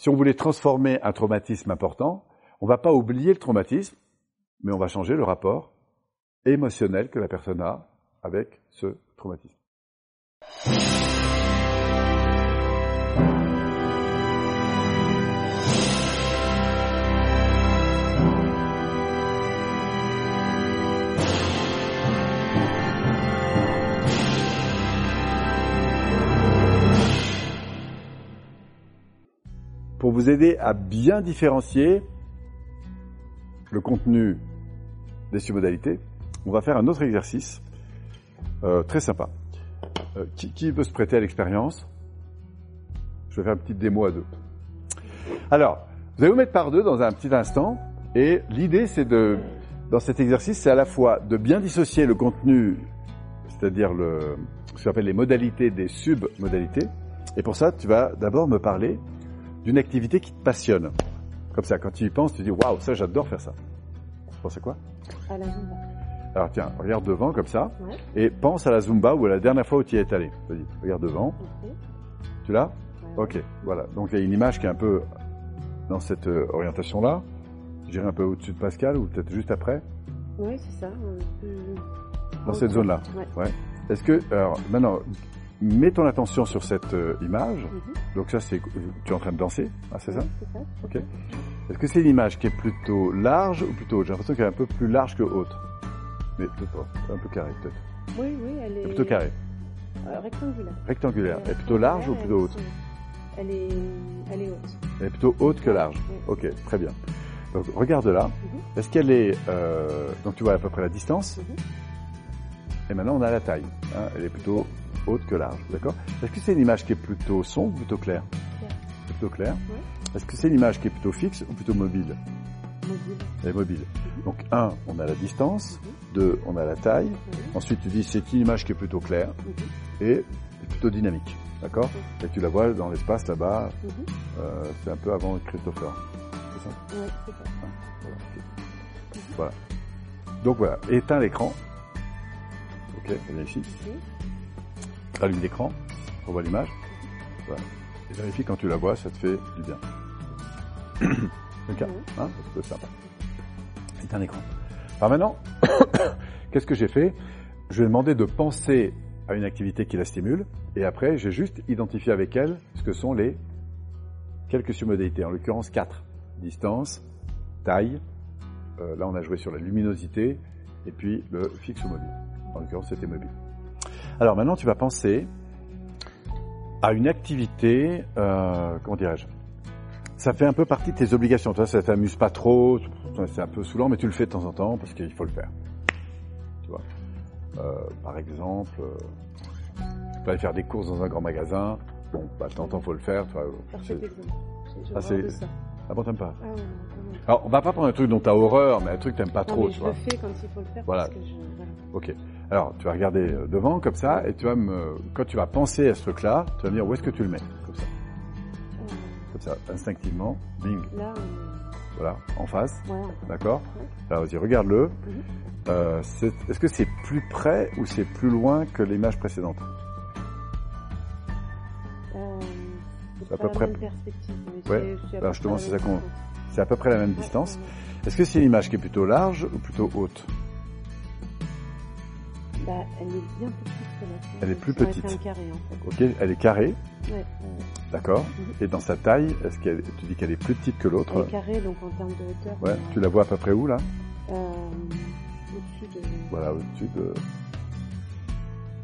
si on voulait transformer un traumatisme important, on va pas oublier le traumatisme, mais on va changer le rapport émotionnel que la personne a avec ce traumatisme. Pour vous aider à bien différencier le contenu des submodalités, on va faire un autre exercice euh, très sympa. Euh, qui, qui, veut se prêter à l'expérience? Je vais faire une petite démo à deux. Alors, vous allez vous mettre par deux dans un petit instant, et l'idée c'est de, dans cet exercice, c'est à la fois de bien dissocier le contenu, c'est-à-dire le, ce qu'on appelle les modalités des submodalités, et pour ça, tu vas d'abord me parler d'une activité qui te passionne. Comme ça, quand tu y penses, tu dis waouh, ça j'adore faire ça. Tu penses à quoi? À la Zumba. Alors tiens, regarde devant comme ça, Ouais. et pense à la Zumba ou à la dernière fois où tu y es allé. Vas-y, regarde devant. Tu l'as? Ouais. Ok, voilà. Donc il y a une image qui est un peu dans cette euh, orientation-là. Je dirais un peu au-dessus de Pascal ou peut-être juste après, Oui, c'est ça. euh, plus- dans cette zone-là. Ouais. Est-ce que, alors maintenant, mets ton attention sur cette euh, image. Mhm. Donc ça, c'est, tu es en train de danser, ah, c'est ça C'est ça. Ok. Est-ce que c'est une image qui est plutôt large ou plutôt haute? J'ai l'impression qu'elle est un peu plus large que haute. Mais peut-être pas, un peu carré peut-être. Oui, oui, elle est. Plutôt carré, euh, rectangulaire. rectangulaire. Elle est plutôt large ou plutôt haute? Elle est, elle est haute. Elle est plutôt haute que large. Ok, très bien. Donc regarde là. Mhm. Est-ce qu'elle est... euh, donc tu vois à peu près la distance? Mhm. Et maintenant on a la taille. hein. Elle est plutôt haute que large. D'accord Est-ce que c'est une image qui est plutôt sombre ou plutôt claire Claire. Plutôt claire. Ouais. Est-ce que c'est une image qui est plutôt fixe ou plutôt mobile Mobile. Elle est mobile. Donc un, on a la distance. Mhm. Deux, on a la taille. Oui. Ensuite tu dis c'est une image qui est plutôt claire Mhm. et plutôt dynamique. D'accord Et tu la vois dans l'espace là-bas. Mhm. euh, c'est un peu avant Christopher. C'est ça Ouais, c'est ça. Voilà, ok. Voilà. Donc voilà, éteins l'écran. Ok, ici. Allume l'écran, on voit l'image. Voilà. Et vérifie quand tu la vois, ça te fait du bien. Mhm. hein, être sympa. Éteins l'écran. Alors maintenant, qu'est-ce que j'ai fait? Je lui ai demandé de penser à une activité qui la stimule, et après, j'ai juste identifié avec elle ce que sont les quelques submodalités, en l'occurrence quatre. Distance, taille, euh, là on a joué sur la luminosité, et puis le fixe ou mobile. En l'occurrence, c'était mobile. Alors maintenant, tu vas penser à une activité, euh, comment dirais-je? Ça fait un peu partie de tes obligations. Toi, ça t'amuse pas trop, c'est un peu saoulant, mais tu le fais de temps en temps parce qu'il faut le faire. Tu vois? Euh, Par exemple, euh, tu peux aller faire des courses dans un grand magasin. Bon, bah, de temps en temps, faut le faire. Tu vois, Parfait c'est- Ah, ah bon, t'aimes pas? Ah. Alors, on va pas prendre un truc dont t'as horreur, mais un truc que t'aimes pas Non, trop, mais tu je vois. le fais quand il faut le faire Voilà. parce que je. Voilà. Ok. Alors, tu vas regarder euh, devant comme ça, et tu vas me, quand tu vas penser à ce truc-là, tu vas me dire où est-ce que tu le mets, comme ça, comme ça, instinctivement, bing, là, euh, voilà, en face, d'accord Ouais. Alors, vas-y, regarde-le. Mhm. Euh, c'est- est-ce que c'est plus près ou c'est plus loin que l'image précédente? Euh, C'est à pas peu près- Ouais. Alors, justement, c'est la ça même qu'on- distance. C'est à peu près la même distance. Est-ce que c'est une image qui est plutôt large ou plutôt haute? Bah, elle est bien plus petite que la tienne. Elle est plus Ça petite. fait un carré, en fait. Ok, elle est carrée, Ouais, ouais. d'accord Mhm. Et dans sa taille, est-ce qu'elle, tu dis qu'elle est plus petite que l'autre? Elle est carrée, donc en termes de hauteur. Ouais, euh, tu la vois à peu près où là? euh, Au-dessus de. Voilà, au-dessus de...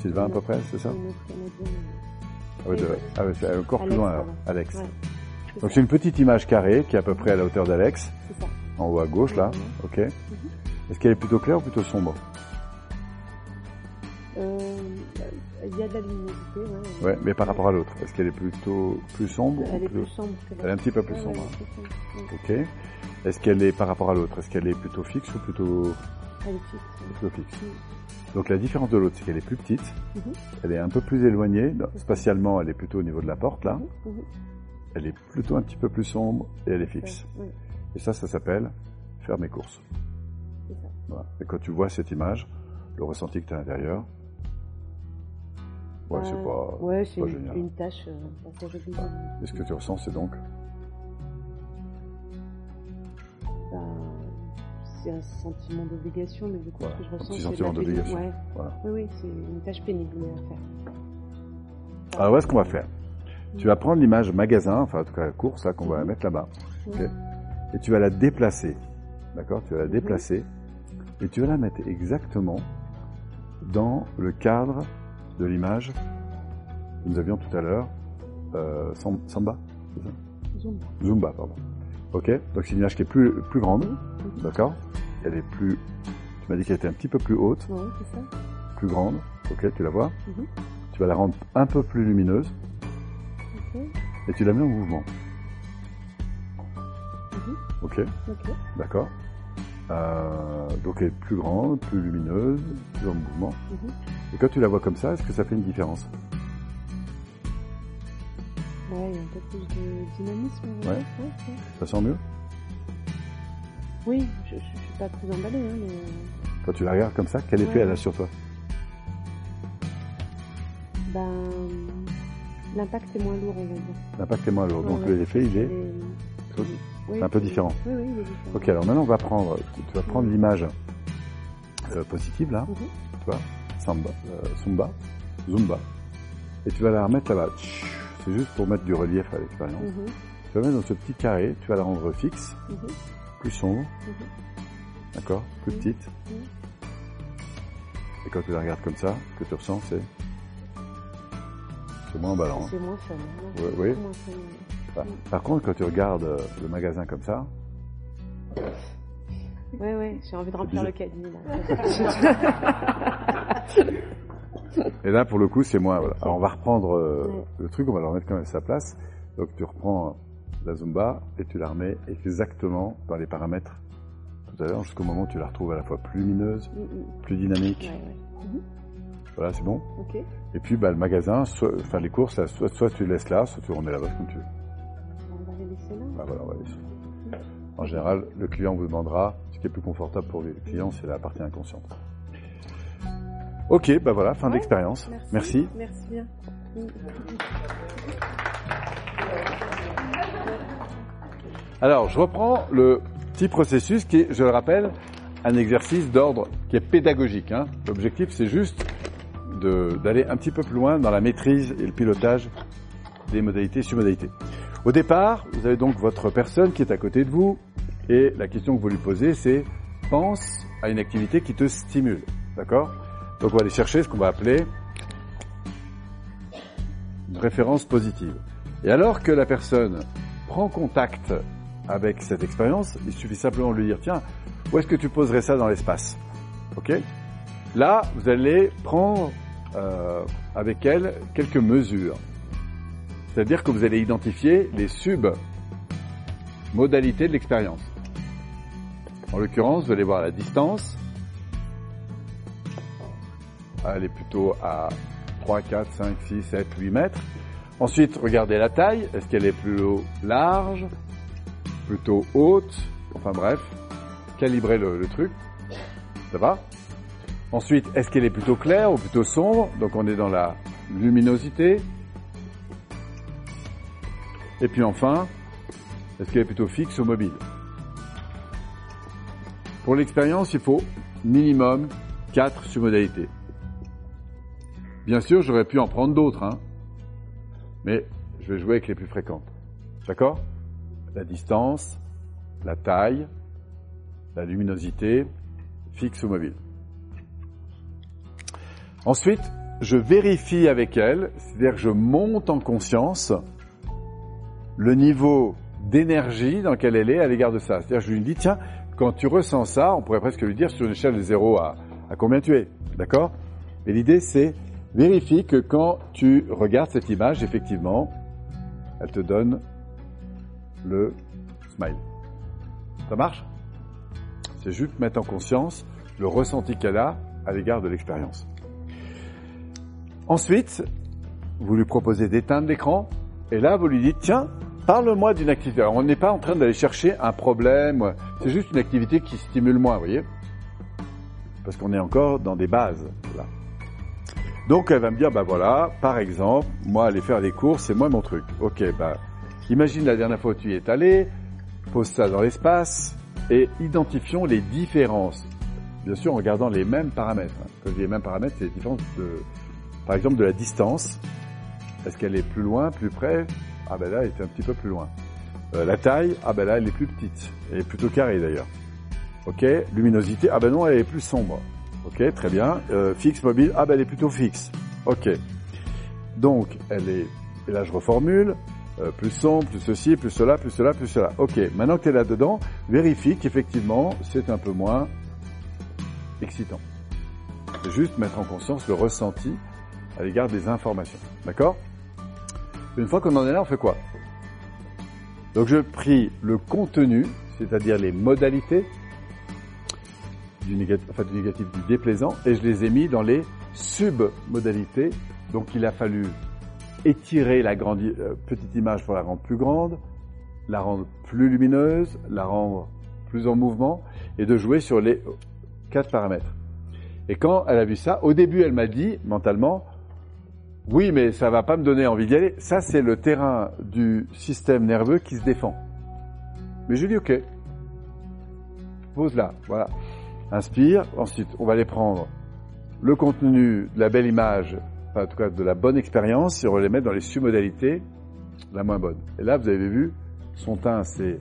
Sylvain à peu près, c'est ça? canadienne. Ah oui, de- ah c'est encore plus loin alors. Alex. Ouais. Donc c'est une petite image carrée qui est à peu près à la hauteur d'Alex, c'est ça. en haut à gauche là, Mhm. ok Est-ce qu'elle est plutôt claire ou plutôt sombre? Euh, Il y a de la luminosité, ouais. Ouais, mais par rapport à l'autre, est-ce qu'elle est plutôt plus sombre Elle est plus sombre que Elle est un petit peu plus Ouais, sombre. ouais, elle est. Ouais. Ok. Est-ce qu'elle est par rapport à l'autre Est-ce qu'elle est plutôt fixe ou plutôt, Elle est fixe. plutôt fixe? Donc la différence de l'autre, c'est qu'elle est plus petite, Mhm. elle est un peu plus éloignée, non, spatialement elle est plutôt au niveau de la porte là, Mhm, mhm. elle est plutôt un petit peu plus sombre et elle est fixe. Ouais, ouais, Et ça, ça s'appelle faire mes courses. c'est ça. Voilà. Et quand tu vois cette image, le ressenti que tu as à l'intérieur, euh, ouais, c'est pas, ouais, c'est une, tâche euh, passage obligé. Et ce que tu ressens, c'est donc bah, c'est un sentiment d'obligation, mais du coup, ce que je ressens, c'est. Un sentiment d'obligation. Oui, oui, c'est une tâche pénible à faire. Enfin, Alors, voilà ce qu'on va faire? Tu vas prendre l'image magasin, enfin, en tout cas, la course, qu'on va mhm. mettre là-bas. Et tu vas la déplacer. D'accord? Tu vas la mhm. déplacer. Et tu vas la mettre exactement dans le cadre de l'image que nous avions tout à l'heure, euh, Sam- Samba, c'est ça Zumba. Zumba, pardon. Ok Donc c'est une image qui est plus, plus grande, Mhm. d'accord Elle est plus, tu m'as dit qu'elle était un petit peu plus haute, Ouais, c'est ça. plus grande, ok Tu la vois Mhm. Tu vas la rendre un peu plus lumineuse et tu la mets en mouvement, Mhm. ok Ok. D'accord. Euh, donc elle est plus grande, plus lumineuse, plus en mouvement. Mhm. Et quand tu la vois comme ça, est-ce que ça fait une différence? Ouais, il y a un peu plus de dynamisme. Ouais. dire. Ouais, ouais. Ça sent mieux? Oui, je, je, je suis pas très emballée, hein, mais Quand tu la regardes comme ça, quel effet elle a sur toi? Ben, l'impact est moins lourd, on va dire. L'impact est moins lourd. Donc l'effet, il est... Les- Oui, c'est un peu différent. Oui, oui, il est différent. Ok, alors maintenant on va prendre... Tu vas prendre l'image euh, positive là, Mhm. tu vois, Samba, euh, Zumba, Zumba. Et tu vas la remettre là-bas. C'est juste pour mettre du relief à l'expérience. Mhm. Tu vas mettre dans ce petit carré, tu vas la rendre fixe, Mhm. plus sombre, d'accord, plus petite. Et quand tu la regardes comme ça, ce que tu ressens, c'est... C'est moins emballant. hein. C'est moins fun. hein. Oui. Fun. Par- contre, quand tu regardes euh, le magasin comme ça, Ouais, ouais, j'ai envie de remplir bizarre. le caddie, là. et là, pour le coup, c'est moins... Voilà. Alors, on va reprendre euh, Ouais. le truc, on va le remettre quand même à sa place. Donc, tu reprends la Zumba et tu la remets exactement dans les paramètres tout à l'heure, jusqu'au moment où tu la retrouves à la fois plus lumineuse, Mm, mm. plus dynamique. Ouais, ouais. Voilà, c'est bon. Et puis, bah, le magasin, soit, enfin, les courses, soit, soit tu laisses là, soit tu remets là-bas, comme tu veux. Voilà, on va. En général, le client vous demandera ce qui est plus confortable pour le client, c'est la partie inconsciente. Ok, bah voilà, fin Ouais, d'expérience. Merci. Merci bien. Mm. Alors, je reprends le petit processus qui est, je le rappelle, un exercice d'ordre qui est pédagogique. hein. L'objectif, c'est juste d'aller un petit peu plus loin dans la maîtrise et le pilotage des modalités submodalités. Au départ, vous avez donc votre personne qui est à côté de vous et la question que vous lui posez, c'est pense à une activité qui te stimule. D'accord? Donc, on va aller chercher ce qu'on va appeler une référence positive. Et alors que la personne prend contact avec cette expérience, il suffit simplement de lui dire, tiens, où est-ce que tu poserais ça dans l'espace? Ok? Là, vous allez prendre euh, avec elle quelques mesures. C'est-à-dire que vous allez identifier les sub-modalités de l'expérience. En l'occurrence, vous allez voir la distance. Elle est plutôt à 3, 4, 5, 6, 7, 8 mètres. Ensuite, regardez la taille. Est-ce qu'elle est plutôt large, plutôt haute? Enfin bref, calibrez le, le truc. Ça va? Ensuite, est-ce qu'elle est plutôt claire ou plutôt sombre? Donc on est dans la luminosité. Et puis enfin, est-ce qu'elle est plutôt fixe ou mobile? Pour l'expérience, il faut minimum 4 submodalités. Bien sûr, j'aurais pu en prendre d'autres, hein, mais je vais jouer avec les plus fréquentes. D'accord? La distance, la taille, la luminosité, fixe ou mobile. Ensuite, je vérifie avec elle, c'est-à-dire que je monte en conscience le niveau d'énergie dans lequel elle est à l'égard de ça. C'est-à-dire je lui dis, tiens, quand tu ressens ça, on pourrait presque lui dire sur une échelle de 0 à, à combien tu es. D'accord? Et l'idée, c'est vérifie que quand tu regardes cette image, effectivement, elle te donne le smile. Ça marche? C'est juste mettre en conscience le ressenti qu'elle a à l'égard de l'expérience. Ensuite, vous lui proposez d'éteindre l'écran et là, vous lui dites, tiens, parle-moi d'une activité. Alors, on n'est pas en train d'aller chercher un problème, c'est juste une activité qui stimule moins, vous voyez Parce qu'on est encore dans des bases, là. Donc, elle va me dire, bah voilà, par exemple, moi, aller faire des courses, c'est moi mon truc. Ok, bah, imagine la dernière fois où tu y es allé, pose ça dans l'espace, et identifions les différences. Bien sûr, en regardant les mêmes paramètres. Hein. Quand je dis les mêmes paramètres, c'est les différences de, par exemple, de la distance. Est-ce qu'elle est plus loin, plus près? Ah ben là, elle est un petit peu plus loin. Euh, la taille, ah ben là, elle est plus petite. Elle est plutôt carrée d'ailleurs. Ok. Luminosité, ah ben non, elle est plus sombre. Ok, très bien. Euh, fixe, mobile, ah ben elle est plutôt fixe. Ok. Donc, elle est, et là je reformule, euh, plus sombre, plus ceci, plus cela, plus cela, plus cela. Ok, maintenant que tu là-dedans, vérifie qu'effectivement c'est un peu moins excitant. C'est juste mettre en conscience le ressenti à l'égard des informations. D'accord? Une fois qu'on en est là, on fait quoi? Donc je pris le contenu, c'est-à-dire les modalités du négatif, enfin, du négatif, du déplaisant, et je les ai mis dans les submodalités. Donc il a fallu étirer la grande, euh, petite image pour la rendre plus grande, la rendre plus lumineuse, la rendre plus en mouvement, et de jouer sur les quatre paramètres. Et quand elle a vu ça, au début, elle m'a dit mentalement, oui, mais ça va pas me donner envie d'y aller. Ça, c'est le terrain du système nerveux qui se défend. Mais je dis, ok, pose là, voilà. Inspire, ensuite, on va aller prendre le contenu de la belle image en tout cas de la bonne expérience, et on les met dans les submodalités la moins bonne. Et là, vous avez vu, son teint s'est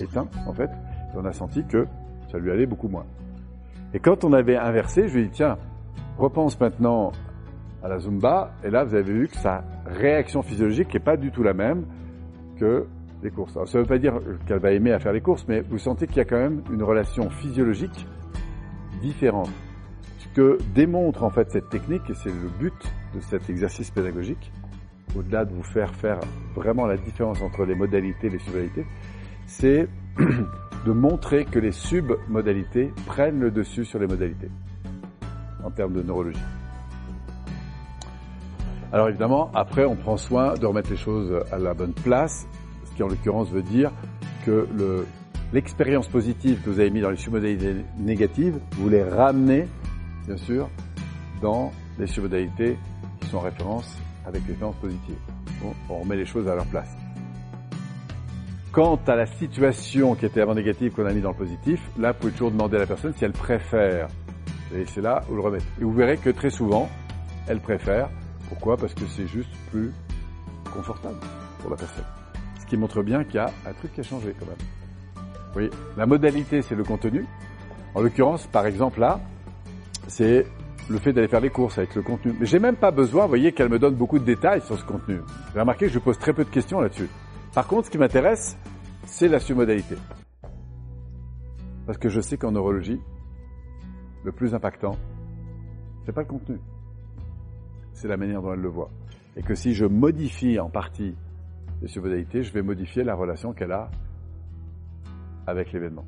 éteint, en fait, et on a senti que ça lui allait beaucoup moins. Et quand on avait inversé, je lui ai dit, tiens, repense maintenant à la Zumba, et là, vous avez vu que sa réaction physiologique n'est pas du tout la même que les courses. ça ne veut pas dire qu'elle va aimer à faire les courses, mais vous sentez qu'il y a quand même une relation physiologique différente que démontre en fait cette technique, et c'est le but de cet exercice pédagogique, au-delà de vous faire faire vraiment la différence entre les modalités et les submodalités, c'est de montrer que les submodalités prennent le dessus sur les modalités, en termes de neurologie. Alors évidemment, après, on prend soin de remettre les choses à la bonne place, ce qui en l'occurrence veut dire que l'expérience positive que vous avez mis dans les submodalités négatives, vous les ramenez bien sûr, dans les submodalités qui sont en référence avec les expériences positives. on remet les choses à leur place. Quant à la situation qui était avant négative qu'on a mis dans le positif, là, vous pouvez toujours demander à la personne si elle préfère. Et c'est là où le remettre. Et vous verrez que très souvent, elle préfère. Pourquoi? Parce que c'est juste plus confortable pour la personne. Ce qui montre bien qu'il y a un truc qui a changé quand même. Oui, la modalité, c'est le contenu. En l'occurrence, par exemple là, c'est le fait d'aller faire les courses avec le contenu. Mais j'ai même pas besoin, vous voyez, qu'elle me donne beaucoup de détails sur ce contenu. Vous avez remarqué que je pose très peu de questions là-dessus. Par contre, ce qui m'intéresse, c'est la submodalité. Parce que je sais qu'en neurologie, le plus impactant, c'est pas le contenu. C'est la manière dont elle le voit. Et que si je modifie en partie les submodalités, je vais modifier la relation qu'elle a avec l'événement.